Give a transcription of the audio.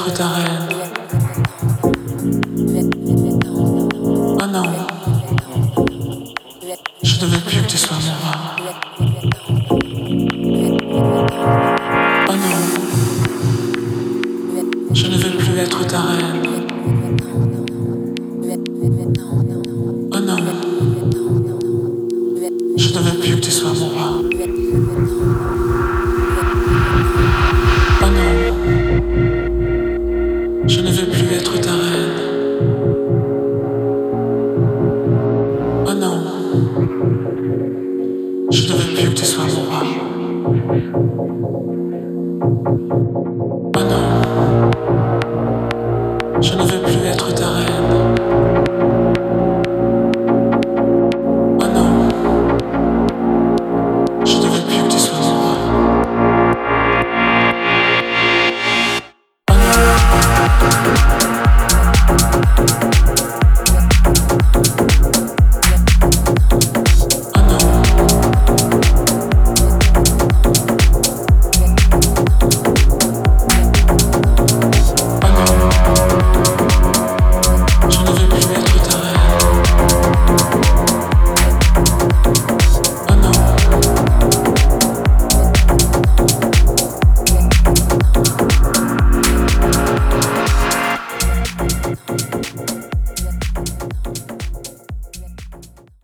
Oh non, je ne veux plus que tu sois mon Oh non, je ne veux plus être ta reine. Oh non, je ne veux plus que tu sois mon roi. Je ne veux plus être ta reine. Oh non, je ne veux plus que tu sois mon. Oh non, je ne veux plus être ta reine.